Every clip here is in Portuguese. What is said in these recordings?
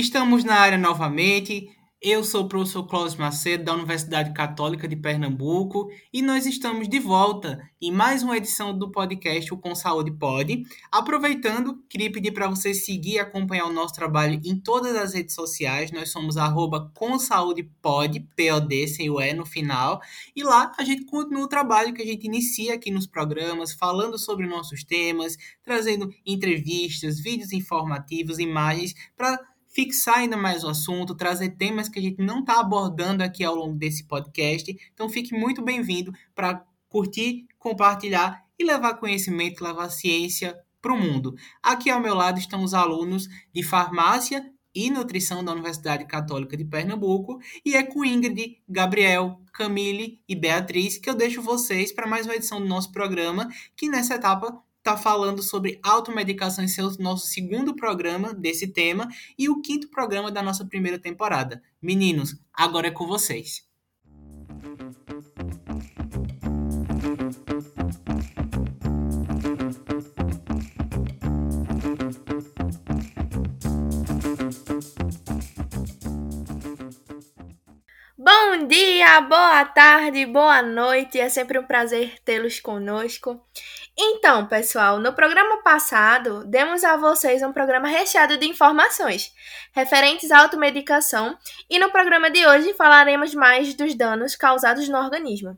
Estamos na área novamente. Eu sou o professor Cláudio Macedo, da Universidade Católica de Pernambuco, e nós estamos de volta em mais uma edição do podcast O Com Saúde Pode. Aproveitando, queria pedir para você seguir e acompanhar o nosso trabalho em todas as redes sociais. Nós somos arroba Com Saúde Pode, P-O-D, sem o E no final. E lá a gente continua o trabalho que a gente inicia aqui nos programas, falando sobre nossos temas, trazendo entrevistas, vídeos informativos, imagens, para fixar ainda mais o assunto, trazer temas que a gente não está abordando aqui ao longo desse podcast. Então fique muito bem-vindo para curtir, compartilhar e levar conhecimento, levar ciência para o mundo. Aqui ao meu lado estão os alunos de farmácia e nutrição da Universidade Católica de Pernambuco e é com Ingrid, Gabriel, Camille e Beatriz que eu deixo vocês para mais uma edição do nosso programa, que nessa etapa está falando sobre automedicação em seu nosso segundo programa desse tema e o quinto programa da nossa primeira temporada. Meninos, agora é com vocês. Bom dia, boa tarde, boa noite. É sempre um prazer tê-los conosco. Então, pessoal, no programa passado, demos a vocês um programa recheado de informações referentes à automedicação e no programa de hoje falaremos mais dos danos causados no organismo.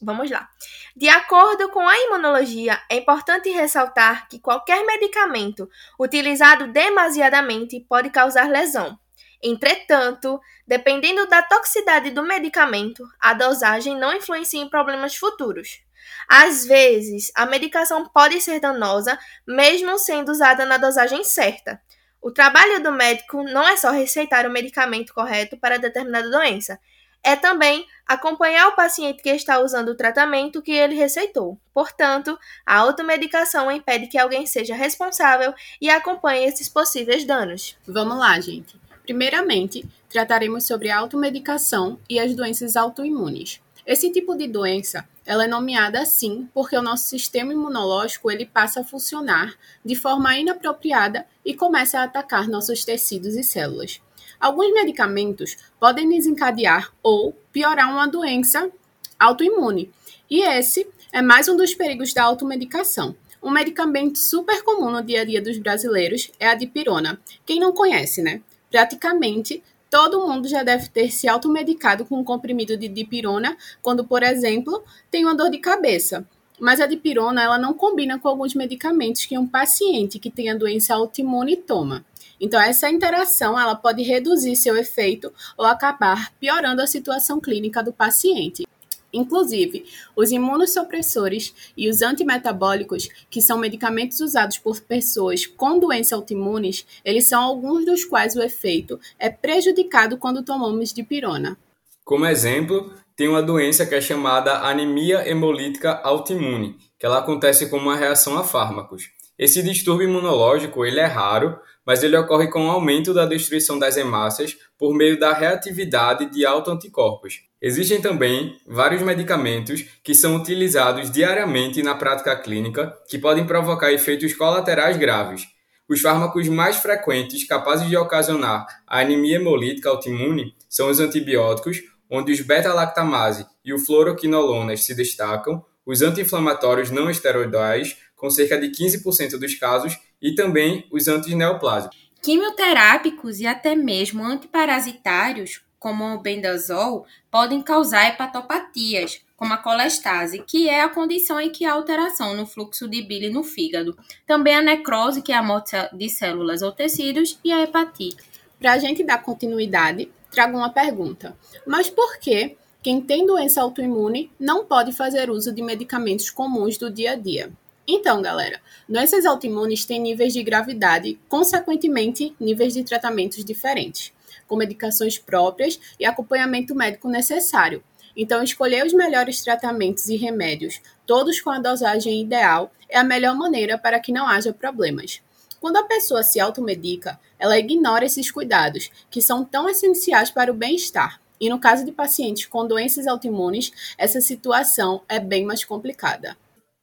Vamos lá. De acordo com a imunologia, é importante ressaltar que qualquer medicamento utilizado demasiadamente pode causar lesão. Entretanto, dependendo da toxicidade do medicamento, a dosagem não influencia em problemas futuros. Às vezes, a medicação pode ser danosa, mesmo sendo usada na dosagem certa. O trabalho do médico não é só receitar o medicamento correto para determinada doença, é também acompanhar o paciente que está usando o tratamento que ele receitou. Portanto, a automedicação impede que alguém seja responsável e acompanhe esses possíveis danos. Vamos lá, gente. Primeiramente, trataremos sobre a automedicação e as doenças autoimunes. Esse tipo de doença ela é nomeada assim porque o nosso sistema imunológico ele passa a funcionar de forma inapropriada e começa a atacar nossos tecidos e células. Alguns medicamentos podem desencadear ou piorar uma doença autoimune, e esse é mais um dos perigos da automedicação. Um medicamento super comum no dia a dia dos brasileiros é a dipirona. Quem não conhece, né? Praticamente Todo mundo já deve ter se automedicado com um comprimido de dipirona quando, por exemplo, tem uma dor de cabeça. Mas a dipirona ela não combina com alguns medicamentos que um paciente que tenha doença autoimune toma. Então essa interação ela pode reduzir seu efeito ou acabar piorando a situação clínica do paciente. Inclusive, os imunossupressores e os antimetabólicos, que são medicamentos usados por pessoas com doenças autoimunes, eles são alguns dos quais o efeito é prejudicado quando tomamos dipirona. Como exemplo, tem uma doença que é chamada anemia hemolítica autoimune, que ela acontece como uma reação a fármacos. Esse distúrbio imunológico ele é raro, mas ele ocorre com o aumento da destruição das hemácias por meio da reatividade de autoanticorpos. Existem também vários medicamentos que são utilizados diariamente na prática clínica que podem provocar efeitos colaterais graves. Os fármacos mais frequentes capazes de ocasionar a anemia hemolítica autoimune são os antibióticos, onde os beta-lactamase e o fluoroquinolonas se destacam, os anti-inflamatórios não esteroidais, com cerca de 15% dos casos, e também os antineoplásicos. Quimioterápicos e até mesmo antiparasitários como o bendazol, podem causar hepatopatias, como a colestase, que é a condição em que há alteração no fluxo de bile no fígado. Também a necrose, que é a morte de células ou tecidos, e a hepatite. Para a gente dar continuidade, trago uma pergunta. Mas por que quem tem doença autoimune não pode fazer uso de medicamentos comuns do dia a dia? Então, galera, doenças autoimunes têm níveis de gravidade, consequentemente, níveis de tratamentos diferentes com medicações próprias e acompanhamento médico necessário. Então, escolher os melhores tratamentos e remédios, todos com a dosagem ideal, é a melhor maneira para que não haja problemas. Quando a pessoa se automedica, ela ignora esses cuidados, que são tão essenciais para o bem-estar. E no caso de pacientes com doenças autoimunes, essa situação é bem mais complicada.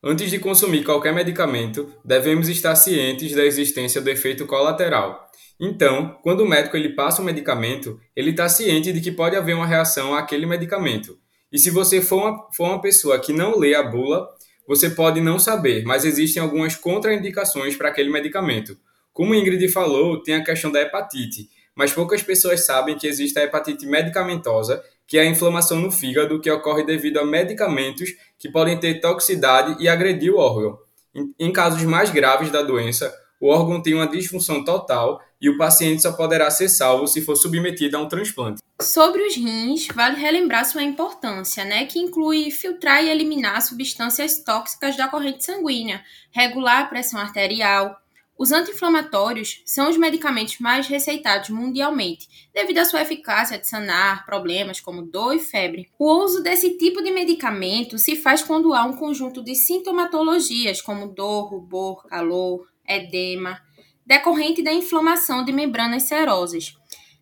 Antes de consumir qualquer medicamento, devemos estar cientes da existência do efeito colateral, Então, quando o médico ele passa um medicamento, ele está ciente de que pode haver uma reação àquele medicamento. E se você for uma, for uma pessoa que não lê a bula, você pode não saber, mas existem algumas contraindicações para aquele medicamento. Como Ingrid falou, tem a questão da hepatite, mas poucas pessoas sabem que existe a hepatite medicamentosa, que é a inflamação no fígado que ocorre devido a medicamentos que podem ter toxicidade e agredir o órgão. Em casos mais graves da doença, o órgão tem uma disfunção total e o paciente só poderá ser salvo se for submetido a um transplante. Sobre os rins, vale relembrar sua importância, né, que inclui filtrar e eliminar substâncias tóxicas da corrente sanguínea, regular a pressão arterial, os anti-inflamatórios são os medicamentos mais receitados mundialmente, devido à sua eficácia de sanar problemas como dor e febre. O uso desse tipo de medicamento se faz quando há um conjunto de sintomatologias como dor, rubor, calor, edema, decorrente da inflamação de membranas serosas.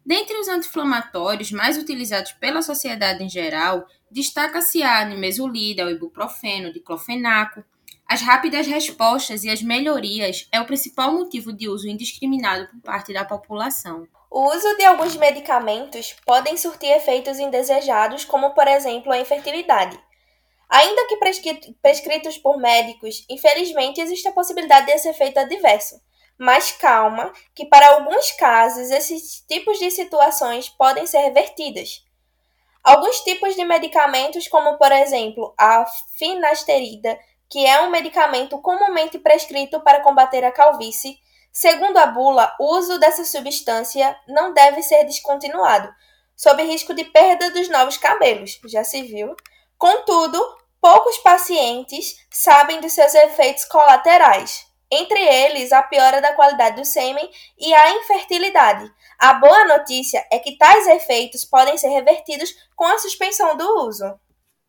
Dentre os anti-inflamatórios mais utilizados pela sociedade em geral, destaca-se a nimesulida, o ibuprofeno, diclofenaco, as rápidas respostas e as melhorias é o principal motivo de uso indiscriminado por parte da população. O uso de alguns medicamentos podem surtir efeitos indesejados, como por exemplo a infertilidade. Ainda que prescritos por médicos, infelizmente existe a possibilidade desse efeito adverso. Mas calma, que para alguns casos esses tipos de situações podem ser revertidas. Alguns tipos de medicamentos, como por exemplo a finasterida, que é um medicamento comumente prescrito para combater a calvície, segundo a bula, o uso dessa substância não deve ser descontinuado, sob risco de perda dos novos cabelos, já se viu. Contudo, poucos pacientes sabem dos seus efeitos colaterais, entre eles a piora da qualidade do sêmen e a infertilidade. A boa notícia é que tais efeitos podem ser revertidos com a suspensão do uso.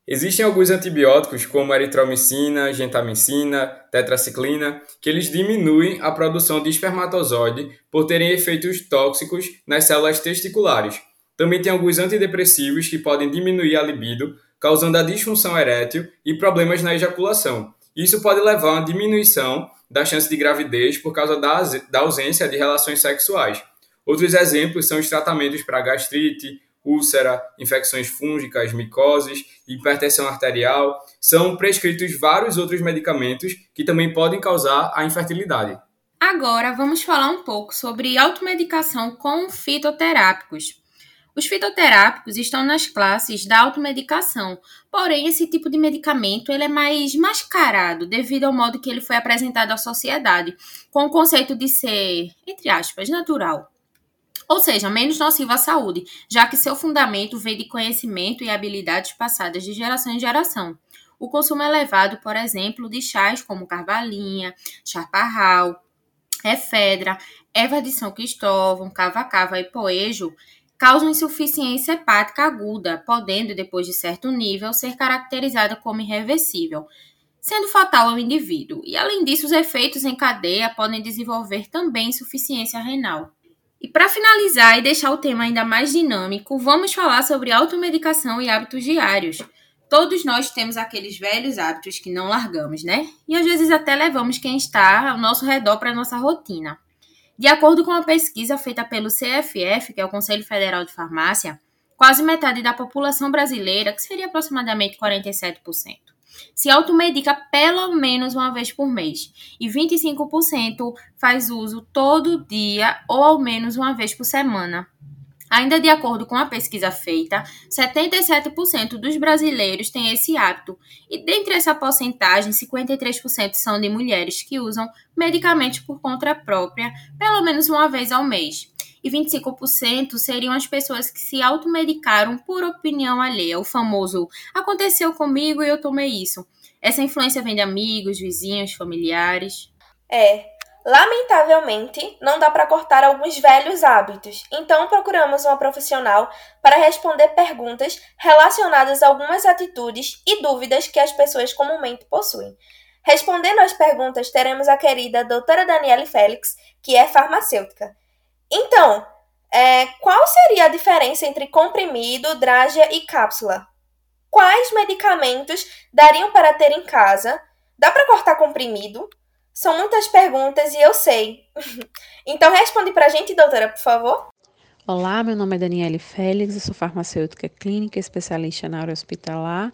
Existem alguns antibióticos, como eritromicina, gentamicina, tetraciclina, que eles diminuem a produção de espermatozoide por terem efeitos tóxicos nas células testiculares. Também tem alguns antidepressivos que podem diminuir a libido, causando a disfunção erétil e problemas na ejaculação. Isso pode levar a uma diminuição da chance de gravidez por causa da, da ausência de relações sexuais. Outros exemplos são os tratamentos para gastrite, úlcera, infecções fúngicas, micoses, hipertensão arterial, são prescritos vários outros medicamentos que também podem causar a infertilidade. Agora vamos falar um pouco sobre automedicação com fitoterápicos. Os fitoterápicos estão nas classes da automedicação, porém esse tipo de medicamento ele é mais mascarado devido ao modo que ele foi apresentado à sociedade, com o conceito de ser, entre aspas, natural ou seja, menos nocivo à saúde, já que seu fundamento vem de conhecimento e habilidades passadas de geração em geração. O consumo elevado, por exemplo, de chás como carvalinha, chaparral, efedra, erva de São Cristóvão, cava-cava e poejo causam insuficiência hepática aguda, podendo, depois de certo nível, ser caracterizada como irreversível, sendo fatal ao indivíduo. E, além disso, os efeitos em cadeia podem desenvolver também insuficiência renal. E para finalizar e deixar o tema ainda mais dinâmico, vamos falar sobre automedicação e hábitos diários. Todos nós temos aqueles velhos hábitos que não largamos, né? E às vezes até levamos quem está ao nosso redor para a nossa rotina. De acordo com uma pesquisa feita pelo CFF, que é o Conselho Federal de Farmácia, quase metade da população brasileira, que seria aproximadamente 47%, se automedica pelo menos uma vez por mês. E 25% faz uso todo dia ou ao menos uma vez por semana. Ainda de acordo com a pesquisa feita, 77% dos brasileiros têm esse hábito, e dentre essa porcentagem, 53% são de mulheres que usam medicamentos por conta própria pelo menos uma vez ao mês e 25% seriam as pessoas que se automedicaram por opinião alheia, o famoso aconteceu comigo e eu tomei isso. Essa influência vem de amigos, vizinhos, familiares. É, lamentavelmente, não dá para cortar alguns velhos hábitos, então procuramos uma profissional para responder perguntas relacionadas a algumas atitudes e dúvidas que as pessoas comumente possuem. Respondendo às perguntas, teremos a querida doutora Daniele Félix, que é farmacêutica. Então, é, qual seria a diferença entre comprimido, drágia e cápsula? Quais medicamentos dariam para ter em casa? Dá para cortar comprimido? São muitas perguntas e eu sei. então responde pra gente, doutora, por favor. Olá, meu nome é Daniele Félix, eu sou farmacêutica clínica, especialista na área hospitalar,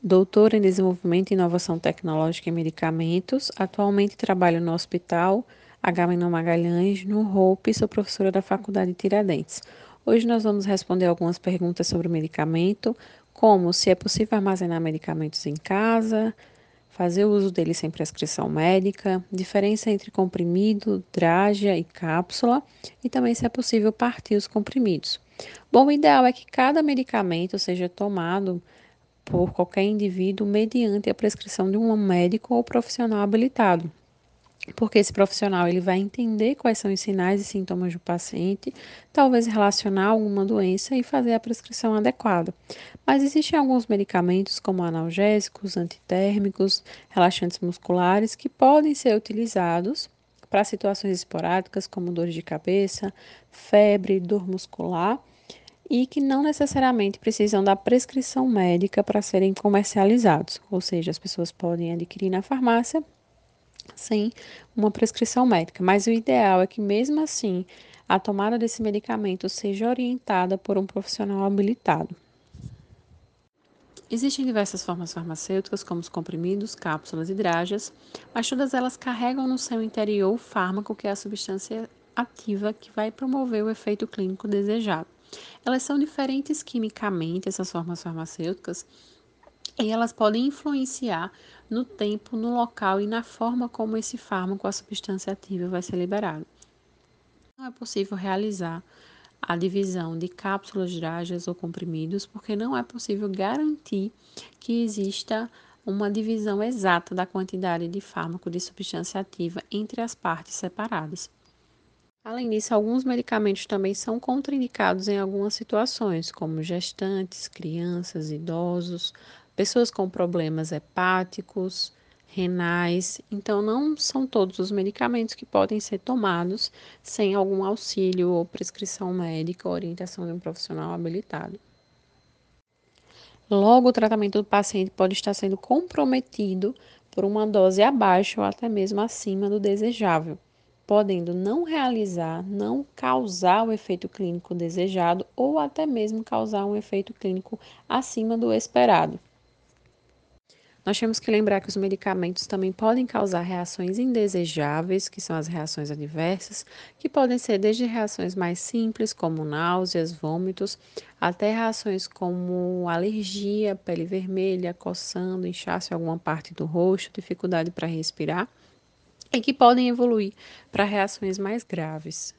doutora em desenvolvimento e inovação tecnológica em medicamentos. Atualmente trabalho no Hospital Agamenon Magalhães, no HOPE, e sou professora da Faculdade Tiradentes. Hoje nós vamos responder algumas perguntas sobre o medicamento, como se é possível armazenar medicamentos em casa, fazer uso dele sem prescrição médica, diferença entre comprimido, drágia e cápsula, e também se é possível partir os comprimidos. Bom, o ideal é que cada medicamento seja tomado por qualquer indivíduo mediante a prescrição de um médico ou profissional habilitado, porque esse profissional ele vai entender quais são os sinais e sintomas do paciente, talvez relacionar alguma doença e fazer a prescrição adequada. Mas existem alguns medicamentos, como analgésicos, antitérmicos, relaxantes musculares, que podem ser utilizados para situações esporádicas, como dor de cabeça, febre, dor muscular, e que não necessariamente precisam da prescrição médica para serem comercializados, ou seja, as pessoas podem adquirir na farmácia sem uma prescrição médica. Mas o ideal é que, mesmo assim, a tomada desse medicamento seja orientada por um profissional habilitado. Existem diversas formas farmacêuticas, como os comprimidos, cápsulas e drágias, mas todas elas carregam no seu interior o fármaco, que é a substância ativa que vai promover o efeito clínico desejado. Elas são diferentes quimicamente, essas formas farmacêuticas, e elas podem influenciar no tempo, no local e na forma como esse fármaco, a substância ativa, vai ser liberado. Não é possível realizar a divisão de cápsulas, drágeas ou comprimidos, porque não é possível garantir que exista uma divisão exata da quantidade de fármaco de substância ativa entre as partes separadas. Além disso, alguns medicamentos também são contraindicados em algumas situações, como gestantes, crianças, idosos, pessoas com problemas hepáticos, renais. Então, não são todos os medicamentos que podem ser tomados sem algum auxílio ou prescrição médica ou orientação de um profissional habilitado. Logo, o tratamento do paciente pode estar sendo comprometido por uma dose abaixo ou até mesmo acima do desejável, podendo não realizar, não causar o efeito clínico desejado ou até mesmo causar um efeito clínico acima do esperado. Nós temos que lembrar que os medicamentos também podem causar reações indesejáveis, que são as reações adversas, que podem ser desde reações mais simples, como náuseas, vômitos, até reações como alergia, pele vermelha, coçando, inchaço em alguma parte do rosto, dificuldade para respirar, e que podem evoluir para reações mais graves.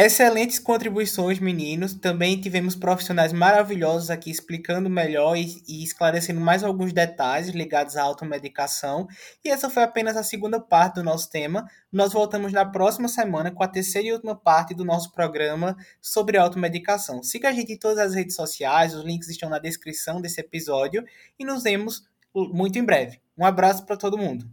Excelentes contribuições, meninos. Também tivemos profissionais maravilhosos aqui explicando melhor e, e, esclarecendo mais alguns detalhes ligados à automedicação. E essa foi apenas a segunda parte do nosso tema. Nós voltamos na próxima semana com a terceira e última parte do nosso programa sobre automedicação. Siga a gente em todas as redes sociais, os links estão na descrição desse episódio e nos vemos muito em breve. Um abraço para todo mundo.